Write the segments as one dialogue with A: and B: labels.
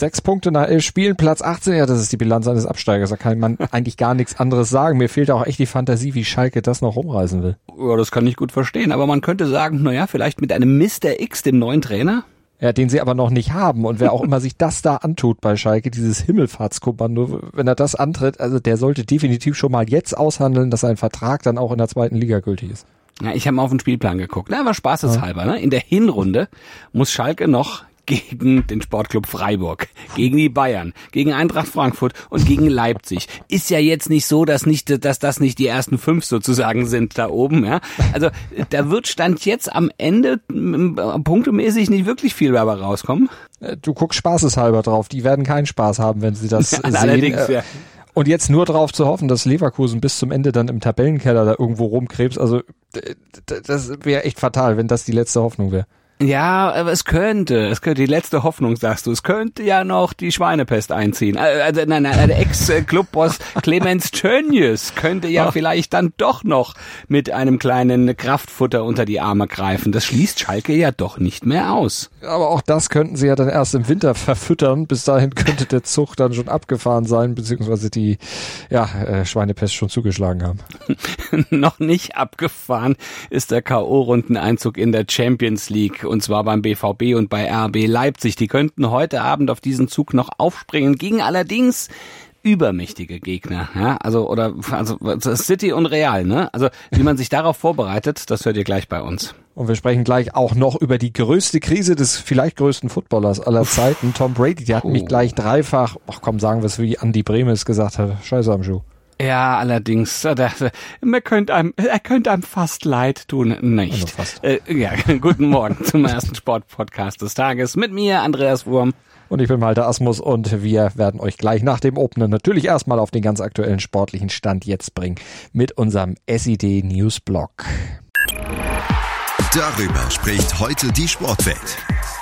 A: Sechs Punkte nach elf Spielen, Platz 18, ja, das ist die Bilanz eines Absteigers. Da kann man eigentlich gar nichts anderes sagen. Mir fehlt auch echt die Fantasie, wie Schalke das noch rumreißen will.
B: Ja, das kann ich gut verstehen. Aber man könnte sagen, naja, vielleicht mit einem Mr. X, dem neuen Trainer,
A: ja, den sie aber noch nicht haben. Und wer auch immer sich das da antut bei Schalke, dieses Himmelfahrtskommando, wenn er das antritt, also der sollte definitiv schon mal jetzt aushandeln, dass sein Vertrag dann auch in der zweiten Liga gültig ist.
B: Ja, ich habe mal auf den Spielplan geguckt. Na, aber spaßeshalber. Ne? In der Hinrunde muss Schalke noch gegen den Sportclub Freiburg, gegen die Bayern, gegen Eintracht Frankfurt und gegen Leipzig. Ist ja jetzt nicht so, dass nicht, dass das nicht die ersten fünf sozusagen sind da oben, ja. Also da wird Stand jetzt am Ende punktemäßig nicht wirklich viel dabei rauskommen.
A: Äh, du guckst spaßeshalber drauf. Die werden keinen Spaß haben, wenn sie das ja, sehen.
B: Allerdings, äh, ja.
A: Und jetzt nur darauf zu hoffen, dass Leverkusen bis zum Ende dann im Tabellenkeller da irgendwo rumkrebst, also das wäre echt fatal, wenn das die letzte Hoffnung wäre.
B: Ja, aber es könnte, es könnte die letzte Hoffnung, sagst du, es könnte ja noch die Schweinepest einziehen. Äh, also nein, nein, der Ex-Clubboss Clemens Tönnies könnte ja vielleicht dann doch noch mit einem kleinen Kraftfutter unter die Arme greifen. Das schließt Schalke ja doch nicht mehr aus.
A: Aber auch das könnten sie ja dann erst im Winter verfüttern. Bis dahin könnte der Zug dann schon abgefahren sein, beziehungsweise die ja, äh, Schweinepest schon zugeschlagen haben.
B: noch nicht abgefahren ist der K.O.-Rundeneinzug in der Champions League und zwar beim BVB und bei RB Leipzig. Die könnten heute Abend auf diesen Zug noch aufspringen, gegen allerdings übermächtige Gegner, ja, also oder also City und Real, ne? Also wie man sich darauf vorbereitet, das hört ihr gleich bei uns.
A: Und wir sprechen gleich auch noch über die größte Krise des vielleicht größten Footballers aller Zeiten, Tom Brady. Die hat oh. mich gleich dreifach, ach komm, sagen wir es wie Andy Bremes gesagt hat, scheiße am Schuh.
B: Ja, allerdings, äh, man könnte einem, er könnte einem fast leid tun, nicht. Also fast. Äh, ja, guten Morgen zum ersten Sportpodcast des Tages mit mir, Andreas Wurm.
A: Und ich bin Malte Asmus und wir werden euch gleich nach dem Opener natürlich erstmal auf den ganz aktuellen sportlichen Stand jetzt bringen mit unserem SID News Blog.
C: Darüber spricht heute die Sportwelt.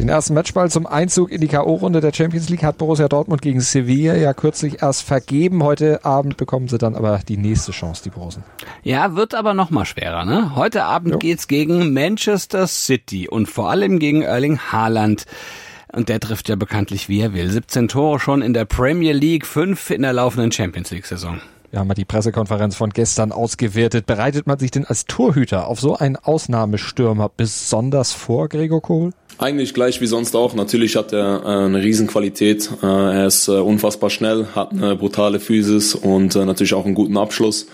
A: Den ersten Matchball zum Einzug in die K.O.-Runde der Champions League hat Borussia Dortmund gegen Sevilla ja kürzlich erst vergeben. Heute Abend bekommen sie dann aber die nächste Chance, die Borussen.
B: Ja, wird aber noch mal schwerer. Ne? Heute Abend jo. geht's gegen Manchester City und vor allem gegen Erling Haaland. Und der trifft ja bekanntlich, wie er will. 17 Tore schon in der Premier League, 5 in der laufenden Champions League-Saison.
A: Wir haben mal die Pressekonferenz von gestern ausgewertet. Bereitet man sich denn als Torhüter auf so einen Ausnahmestürmer besonders vor, Gregor Kohl?
D: Eigentlich gleich wie sonst auch. Natürlich hat er äh, eine Riesenqualität. Äh, er ist äh, unfassbar schnell, hat eine brutale Physis und natürlich auch einen guten Abschluss.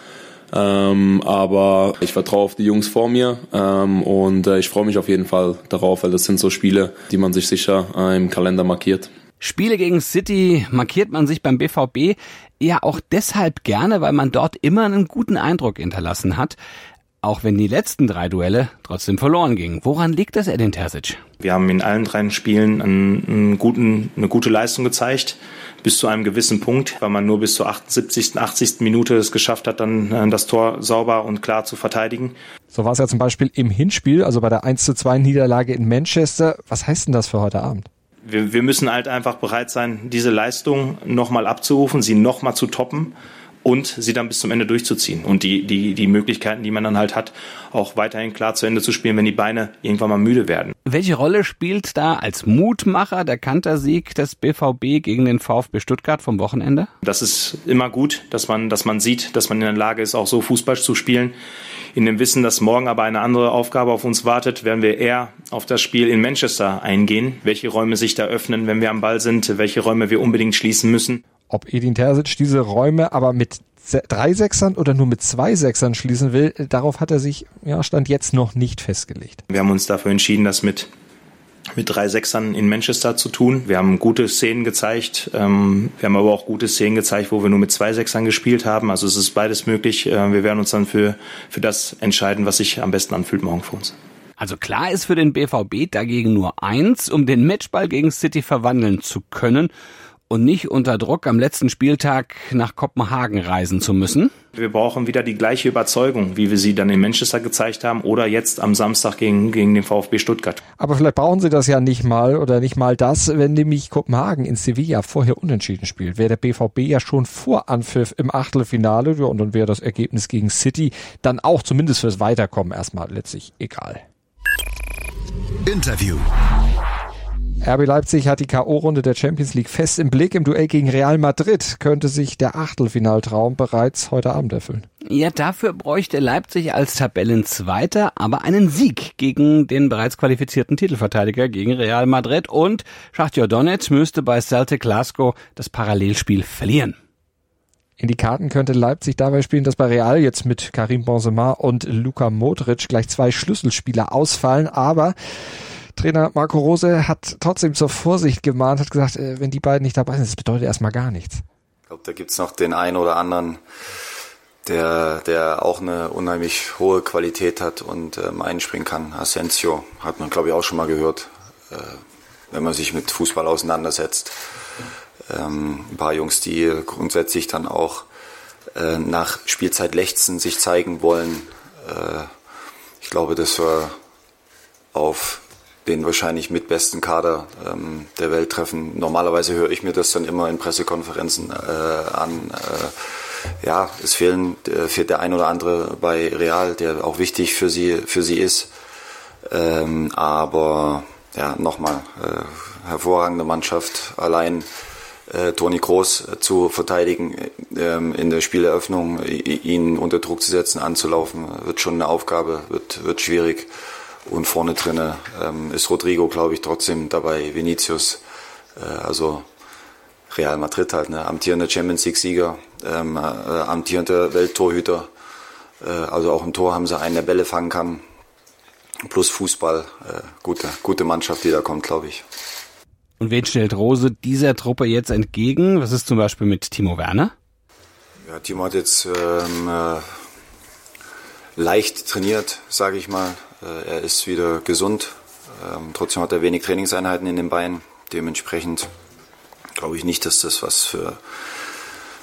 D: Ähm, aber ich vertraue auf die Jungs vor mir ähm, und ich freue mich auf jeden Fall darauf, weil das sind so Spiele, die man sich sicher im Kalender markiert.
B: Spiele gegen City markiert man sich beim BVB ja auch deshalb gerne, weil man dort immer einen guten Eindruck hinterlassen hat auch wenn die letzten drei Duelle trotzdem verloren gingen. Woran liegt das, Edin Terzic?
E: Wir haben in allen drei Spielen einen, einen guten, eine gute Leistung gezeigt, bis zu einem gewissen Punkt, weil man nur bis zur 78., 80. Minute es geschafft hat, dann äh, das Tor sauber und klar zu verteidigen.
A: So war es ja zum Beispiel im Hinspiel, also bei der 1 zu 2 Niederlage in Manchester. Was heißt denn das für heute Abend?
E: Wir, wir müssen halt einfach bereit sein, diese Leistung nochmal abzurufen, sie nochmal zu toppen und sie dann bis zum Ende durchzuziehen. Und die, die, die Möglichkeiten, die man dann halt hat, auch weiterhin klar zu Ende zu spielen, wenn die Beine irgendwann mal müde werden.
B: Welche Rolle spielt da als Mutmacher der Kantersieg des BVB gegen den VfB Stuttgart vom Wochenende?
E: Das ist immer gut, dass man, dass man sieht, dass man in der Lage ist, auch so Fußball zu spielen. In dem Wissen, dass morgen aber eine andere Aufgabe auf uns wartet, werden wir eher auf das Spiel in Manchester eingehen, welche Räume sich da öffnen, wenn wir am Ball sind, welche Räume wir unbedingt schließen müssen.
A: Ob Edin Terzic diese Räume aber mit drei Sechsern oder nur mit zwei Sechsern schließen will, darauf hat er sich, ja, Stand jetzt noch nicht festgelegt.
E: Wir haben uns dafür entschieden, das mit mit drei Sechsern in Manchester zu tun. Wir haben gute Szenen gezeigt. Ähm, wir haben aber auch gute Szenen gezeigt, wo wir nur mit zwei Sechsern gespielt haben. Also es ist beides möglich. Äh, wir werden uns dann für, für das entscheiden, was sich am besten anfühlt morgen für uns.
B: Also klar ist für den BVB dagegen nur eins, um den Matchball gegen City verwandeln zu können und nicht unter Druck am letzten Spieltag nach Kopenhagen reisen zu müssen.
E: Wir brauchen wieder die gleiche Überzeugung, wie wir sie dann in Manchester gezeigt haben oder jetzt am Samstag gegen, gegen den VfB Stuttgart.
A: Aber vielleicht brauchen sie das ja nicht mal oder nicht mal das, wenn nämlich Kopenhagen in Sevilla vorher unentschieden spielt. Wäre der BVB ja schon vor Anpfiff im Achtelfinale ja, und dann wäre das Ergebnis gegen City dann auch zumindest fürs Weiterkommen erstmal letztlich egal.
C: Interview.
A: RB Leipzig hat die K.O.-Runde der Champions League fest im Blick. Im Duell gegen Real Madrid könnte sich der Achtelfinaltraum bereits heute Abend erfüllen.
B: Ja, dafür bräuchte Leipzig als Tabellenzweiter aber einen Sieg gegen den bereits qualifizierten Titelverteidiger gegen Real Madrid und Schachtjor Donetsk müsste bei Celtic Glasgow das Parallelspiel verlieren.
A: In die Karten könnte Leipzig dabei spielen, dass bei Real jetzt mit Karim Benzema und Luka Modric gleich zwei Schlüsselspieler ausfallen, aber Trainer Marco Rose hat trotzdem zur Vorsicht gemahnt, hat gesagt, äh, wenn die beiden nicht dabei sind, das bedeutet erstmal gar nichts.
F: Ich glaube, da gibt's noch den einen oder anderen, der, der auch eine unheimlich hohe Qualität hat und ähm, einspringen kann. Asensio hat man, glaube ich, auch schon mal gehört, äh, wenn man sich mit Fußball auseinandersetzt. Ähm, ein paar Jungs, die grundsätzlich dann auch äh, nach Spielzeit lechzen, sich zeigen wollen. Äh, ich glaube, dass wir auf den wahrscheinlich mit besten Kader ähm, der Welt treffen. Normalerweise höre ich mir das dann immer in Pressekonferenzen äh, an. Äh, ja, es fehlen, äh, fehlt der ein oder andere bei Real, der auch wichtig für sie, für sie ist. Ähm, aber ja, nochmal, äh, hervorragende Mannschaft. Allein äh, Toni Kroos zu verteidigen, äh, in der Spieleröffnung ihn unter Druck zu setzen, anzulaufen, wird schon eine Aufgabe, wird, wird schwierig. Und vorne drinne ähm, ist Rodrigo, glaube ich, trotzdem dabei, Vinicius, äh, also Real Madrid halt, ne? amtierender Champions League-Sieger, ähm, äh, amtierender Welttorhüter. Äh, also auch im Tor haben sie einen, der Bälle fangen kann. Plus Fußball, äh, gute, gute Mannschaft, die da kommt, glaube ich.
B: Und wen stellt Rose dieser Truppe jetzt entgegen? Was ist zum Beispiel mit Timo Werner?
F: Ja, Timo hat jetzt ähm, äh, leicht trainiert, sage ich mal. Äh, er ist wieder gesund. Ähm, trotzdem hat er wenig Trainingseinheiten in den Beinen. Dementsprechend glaube ich nicht, dass das was für,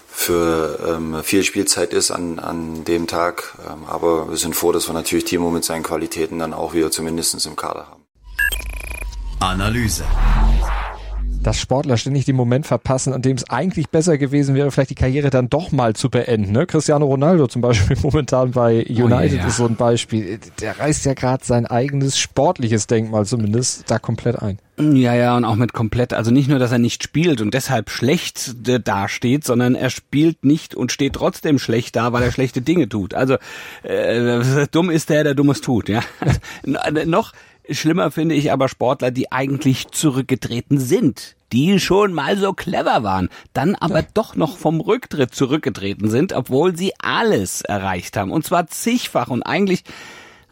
F: für ähm, viel Spielzeit ist an, an dem Tag. Ähm, aber wir sind froh, dass wir natürlich Timo mit seinen Qualitäten dann auch wieder zumindest im Kader haben.
C: Analyse
A: dass Sportler ständig den Moment verpassen, an dem es eigentlich besser gewesen wäre, vielleicht die Karriere dann doch mal zu beenden. Ne? Cristiano Ronaldo zum Beispiel momentan bei United oh, ja. ist so ein Beispiel. Der reißt ja gerade sein eigenes sportliches Denkmal zumindest da komplett ein.
B: Ja, ja, und auch mit komplett, also nicht nur, dass er nicht spielt und deshalb schlecht dasteht, sondern er spielt nicht und steht trotzdem schlecht da, weil er schlechte Dinge tut. Also äh, dumm ist der, der Dummes tut, ja. noch Schlimmer finde ich aber Sportler, die eigentlich zurückgetreten sind, die schon mal so clever waren, dann aber ja. doch noch vom Rücktritt zurückgetreten sind, obwohl sie alles erreicht haben. Und zwar zigfach und eigentlich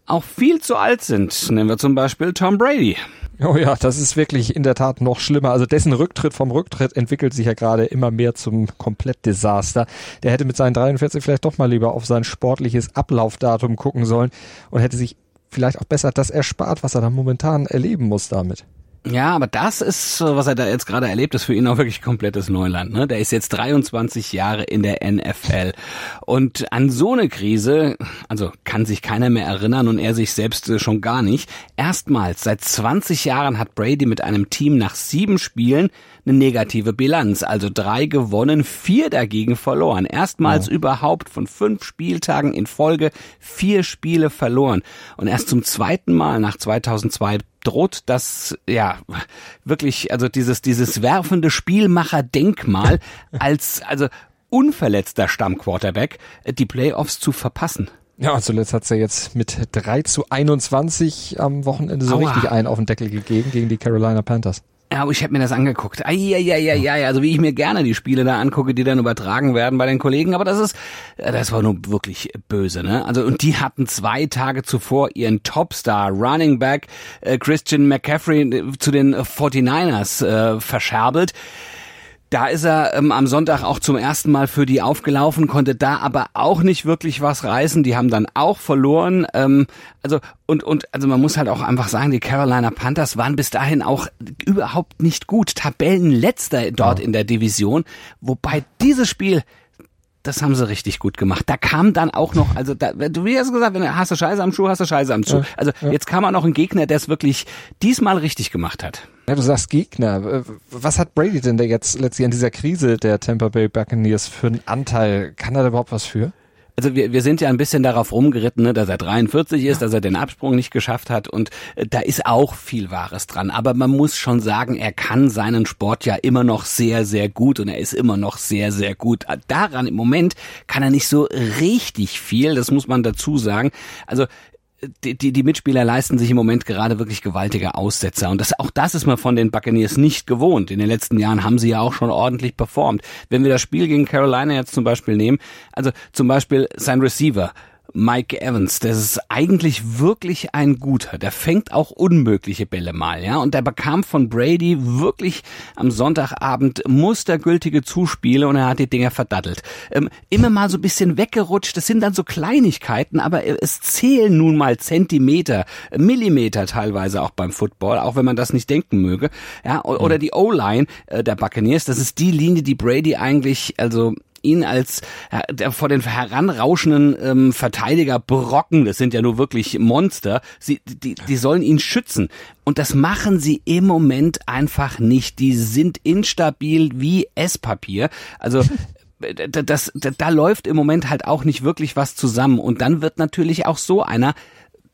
B: auch viel zu alt sind. Nehmen wir zum Beispiel Tom Brady.
A: Oh ja, das ist wirklich in der Tat noch schlimmer. Also dessen Rücktritt vom Rücktritt entwickelt sich ja gerade immer mehr zum Komplettdesaster. Der hätte mit seinen 43 vielleicht doch mal lieber auf sein sportliches Ablaufdatum gucken sollen und hätte sich vielleicht auch besser das erspart, was er da momentan erleben muss damit.
B: Ja, aber das ist, was er da jetzt gerade erlebt, ist für ihn auch wirklich komplettes Neuland. Ne? Der ist jetzt 23 Jahre in der NFL. Und an so eine Krise, also kann sich keiner mehr erinnern und er sich selbst äh, schon gar nicht. Erstmals seit 20 Jahren hat Brady mit einem Team nach sieben Spielen eine negative Bilanz. Also drei gewonnen, vier dagegen verloren. Erstmals oh. überhaupt von fünf Spieltagen in Folge vier Spiele verloren. Und erst zum zweiten Mal nach 2002 droht das ja wirklich also dieses dieses werfende Spielmacher-Denkmal als also unverletzter Stammquarterback äh, die Playoffs zu verpassen.
A: Ja, zuletzt hat's ja jetzt mit 3 zu 21 am Wochenende so Aua. richtig einen auf den Deckel gegeben gegen die Carolina Panthers.
B: Ja, aber ich habe mir das angeguckt. Eieieiei, also wie ich mir gerne die Spiele da angucke, die dann übertragen werden bei den Kollegen, aber das ist, das war nur wirklich böse, ne? Also und die hatten zwei Tage zuvor ihren Topstar Running Back äh, Christian McCaffrey äh, zu den 49ers äh, verscherbelt Da ist er ähm, am Sonntag auch zum ersten Mal für die aufgelaufen, konnte da aber auch nicht wirklich was reißen. Die haben dann auch verloren. Ähm, also und und also man muss halt auch einfach sagen, die Carolina Panthers waren bis dahin auch überhaupt nicht gut. Tabellenletzter dort ja. in der Division, wobei dieses Spiel das haben sie richtig gut gemacht. Da kam dann auch noch, also da, du wie hast gesagt, wenn du hast du Scheiße am Schuh, hast du Scheiße am Schuh. Ja, also ja. jetzt kam auch noch ein Gegner, der es wirklich diesmal richtig gemacht hat.
A: Ja, du sagst Gegner. Was hat Brady denn da jetzt letztlich an dieser Krise der Tampa Bay Buccaneers für einen Anteil? Kann er da überhaupt was für?
B: also wir, wir sind ja ein bisschen darauf rumgeritten, ne, dass er 43 ist, dass er den Absprung nicht geschafft hat und äh, da ist auch viel Wahres dran. Aber man muss schon sagen, er kann seinen Sport ja immer noch sehr, sehr gut und er ist immer noch sehr, sehr gut. Daran im Moment kann er nicht so richtig viel, das muss man dazu sagen. Also die, die, die Mitspieler leisten sich im Moment gerade wirklich gewaltige Aussetzer. Und das, auch das ist man von den Buccaneers nicht gewohnt. In den letzten Jahren haben sie ja auch schon ordentlich performt. Wenn wir das Spiel gegen Carolina jetzt zum Beispiel nehmen, also zum Beispiel sein Receiver, Mike Evans, das ist eigentlich wirklich ein guter. Der fängt auch unmögliche Bälle mal, ja. Und der bekam von Brady wirklich am Sonntagabend mustergültige Zuspiele und er hat die Dinger verdattelt. Ähm, immer mal so ein bisschen weggerutscht. Das sind dann so Kleinigkeiten, aber es zählen nun mal Zentimeter, Millimeter teilweise auch beim Football, auch wenn man das nicht denken möge. Ja, oder die O-Line äh, der Buccaneers, das ist die Linie, die Brady eigentlich, also ihn als äh, vor den heranrauschenden ähm, Verteidiger Brocken, das sind ja nur wirklich Monster, sie, die, die sollen ihn schützen. Und das machen sie im Moment einfach nicht. Die sind instabil wie Esspapier. Also das, das, da läuft im Moment halt auch nicht wirklich was zusammen. Und dann wird natürlich auch so einer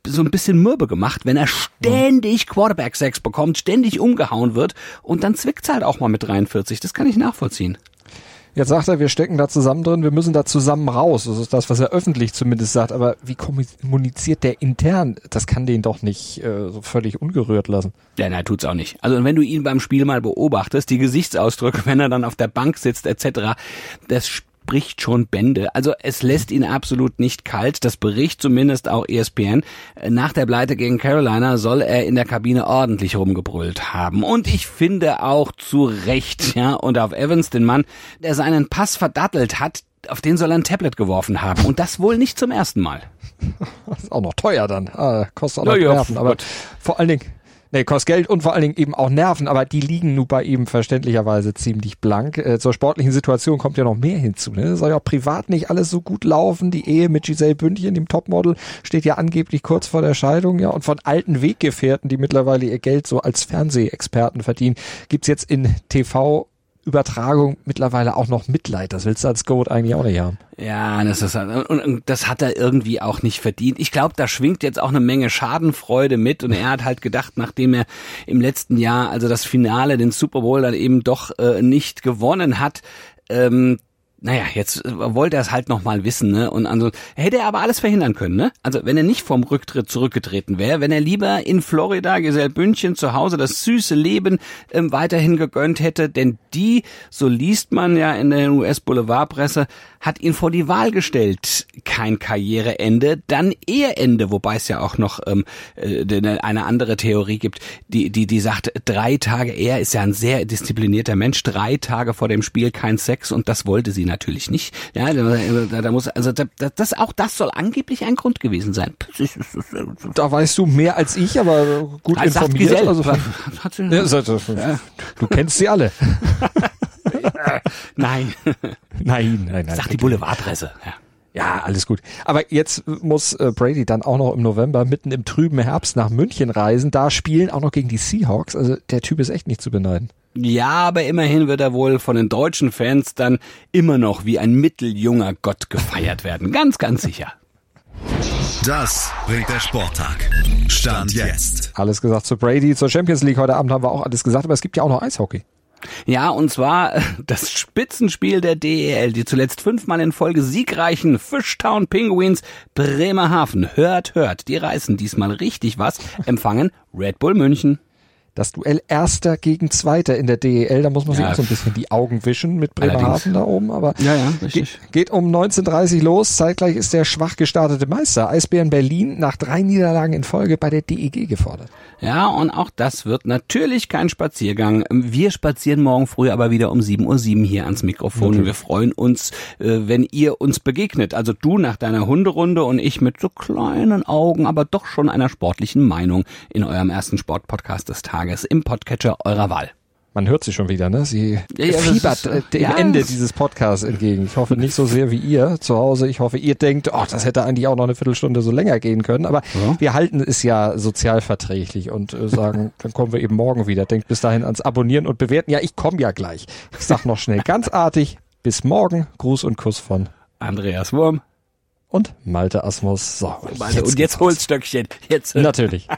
B: so ein bisschen mürbe gemacht, wenn er ständig Quarterback-Sex bekommt, ständig umgehauen wird und dann zwickt's halt auch mal mit 43. Das kann ich nachvollziehen.
A: Jetzt sagt er, wir stecken da zusammen drin, wir müssen da zusammen raus. Das ist das, was er öffentlich zumindest sagt. Aber wie kommuniziert der intern? Das kann den doch nicht äh, so völlig ungerührt lassen.
B: Ja, nein, tut's auch nicht. Also wenn du ihn beim Spiel mal beobachtest, die Gesichtsausdrücke, wenn er dann auf der Bank sitzt etc., das spricht schon Bände. Also es lässt ihn absolut nicht kalt. Das bericht zumindest auch ESPN. Nach der Pleite gegen Carolina soll er in der Kabine ordentlich rumgebrüllt haben. Und ich finde auch zu Recht, ja. Und auf Evans, den Mann, der seinen Pass verdattelt hat, auf den soll er ein Tablet geworfen haben. Und das wohl nicht zum ersten Mal.
A: Das ist auch noch teuer dann. Ah, kostet auch noch ja, Nerven. Aber vor allen Dingen, Nee, kostet Geld und vor allen Dingen eben auch Nerven, aber die liegen nun bei ihm verständlicherweise ziemlich blank. Äh, zur sportlichen Situation kommt ja noch mehr hinzu. Ne? soll ja auch privat nicht alles so gut laufen. Die Ehe mit Giselle Bündchen, dem Topmodel, steht ja angeblich kurz vor der Scheidung. Ja, und von alten Weggefährten, die mittlerweile ihr Geld so als Fernsehexperten verdienen, gibt's jetzt in TV Übertragung mittlerweile auch noch Mitleid. Das willst du als Goat eigentlich auch nicht haben.
B: Ja, das ist und das hat er irgendwie auch nicht verdient. Ich glaube, da schwingt jetzt auch eine Menge Schadenfreude mit und er hat halt gedacht, nachdem er im letzten Jahr also das Finale, den Super Bowl dann eben doch äh, nicht gewonnen hat, ähm, naja, jetzt äh, wollte er es halt nochmal wissen, ne? Und also hätte er aber alles verhindern können, ne? Also wenn er nicht vom Rücktritt zurückgetreten wäre, wenn er lieber in Florida, Gesell Bündchen zu Hause das süße Leben ähm, weiterhin gegönnt hätte, denn die, so liest man ja in der US-Boulevardpresse, hat ihn vor die Wahl gestellt. Kein Karriereende, dann Eheende, wobei es ja auch noch ähm, äh, eine andere Theorie gibt, die, die, die sagt, drei Tage, er ist ja ein sehr disziplinierter Mensch, drei Tage vor dem Spiel kein Sex und das wollte sie natürlich nicht. Ja, da, da muss, also da, das, auch das soll angeblich ein Grund gewesen sein.
A: Da weißt du mehr als ich, aber gut als informiert. Also, ja, du kennst sie alle.
B: nein.
A: Nein, nein, nein.
B: Sag die Boulevardpresse. Ja.
A: Ja, alles gut. Aber jetzt muss äh, Brady dann auch noch im November mitten im trüben Herbst nach München reisen. Da spielen auch noch gegen die Seahawks. Also der Typ ist echt nicht zu beneiden.
B: Ja, aber immerhin wird er wohl von den deutschen Fans dann immer noch wie ein mitteljunger Gott gefeiert werden. Ganz, ganz sicher.
C: Das bringt der Sporttag. Stand jetzt.
A: Alles gesagt zu Brady, zur Champions League heute Abend haben wir auch alles gesagt, aber es gibt ja auch noch Eishockey.
B: Ja, und zwar das Spitzenspiel der DEL, die zuletzt fünfmal in Folge siegreichen Fishtown Penguins Bremerhaven. Hört, hört, die reißen diesmal richtig was, empfangen Red Bull München.
A: Das Duell Erster gegen Zweiter in der DEL, da muss man sich auch so ein bisschen die Augen wischen mit Bremerhaven da oben, aber
B: ja, ja, richtig.
A: Geht, geht um 19.30 los. Zeitgleich ist der schwach gestartete Meister Eisbären Berlin nach drei Niederlagen in Folge bei der DEG gefordert.
B: Ja, und auch das wird natürlich kein Spaziergang. Wir spazieren morgen früh aber wieder um 7.07 Uhr hier ans Mikrofon. Okay. Wir freuen uns, äh, wenn ihr uns begegnet. Also du nach deiner Hunderunde und ich mit so kleinen Augen, aber doch schon einer sportlichen Meinung in eurem ersten Sportpodcast des Tages im Podcatcher eurer Wahl.
A: Man hört sie schon wieder, ne? Sie ja, fiebert ist, dem ja, Ende dieses Podcasts entgegen. Ich hoffe nicht so sehr wie ihr zu Hause. Ich hoffe, ihr denkt, oh, das hätte eigentlich auch noch eine Viertelstunde so länger gehen können. Aber ja. wir halten es ja sozialverträglich und äh, sagen, dann kommen wir eben morgen wieder. Denkt bis dahin ans Abonnieren und Bewerten. Ja, ich komme ja gleich. Ich sag noch schnell ganz artig. Bis morgen. Gruß und Kuss von
B: Andreas Wurm
A: und Malte Asmus. So,
B: Malte, jetzt und jetzt Holzstöckchen. Jetzt.
A: Natürlich.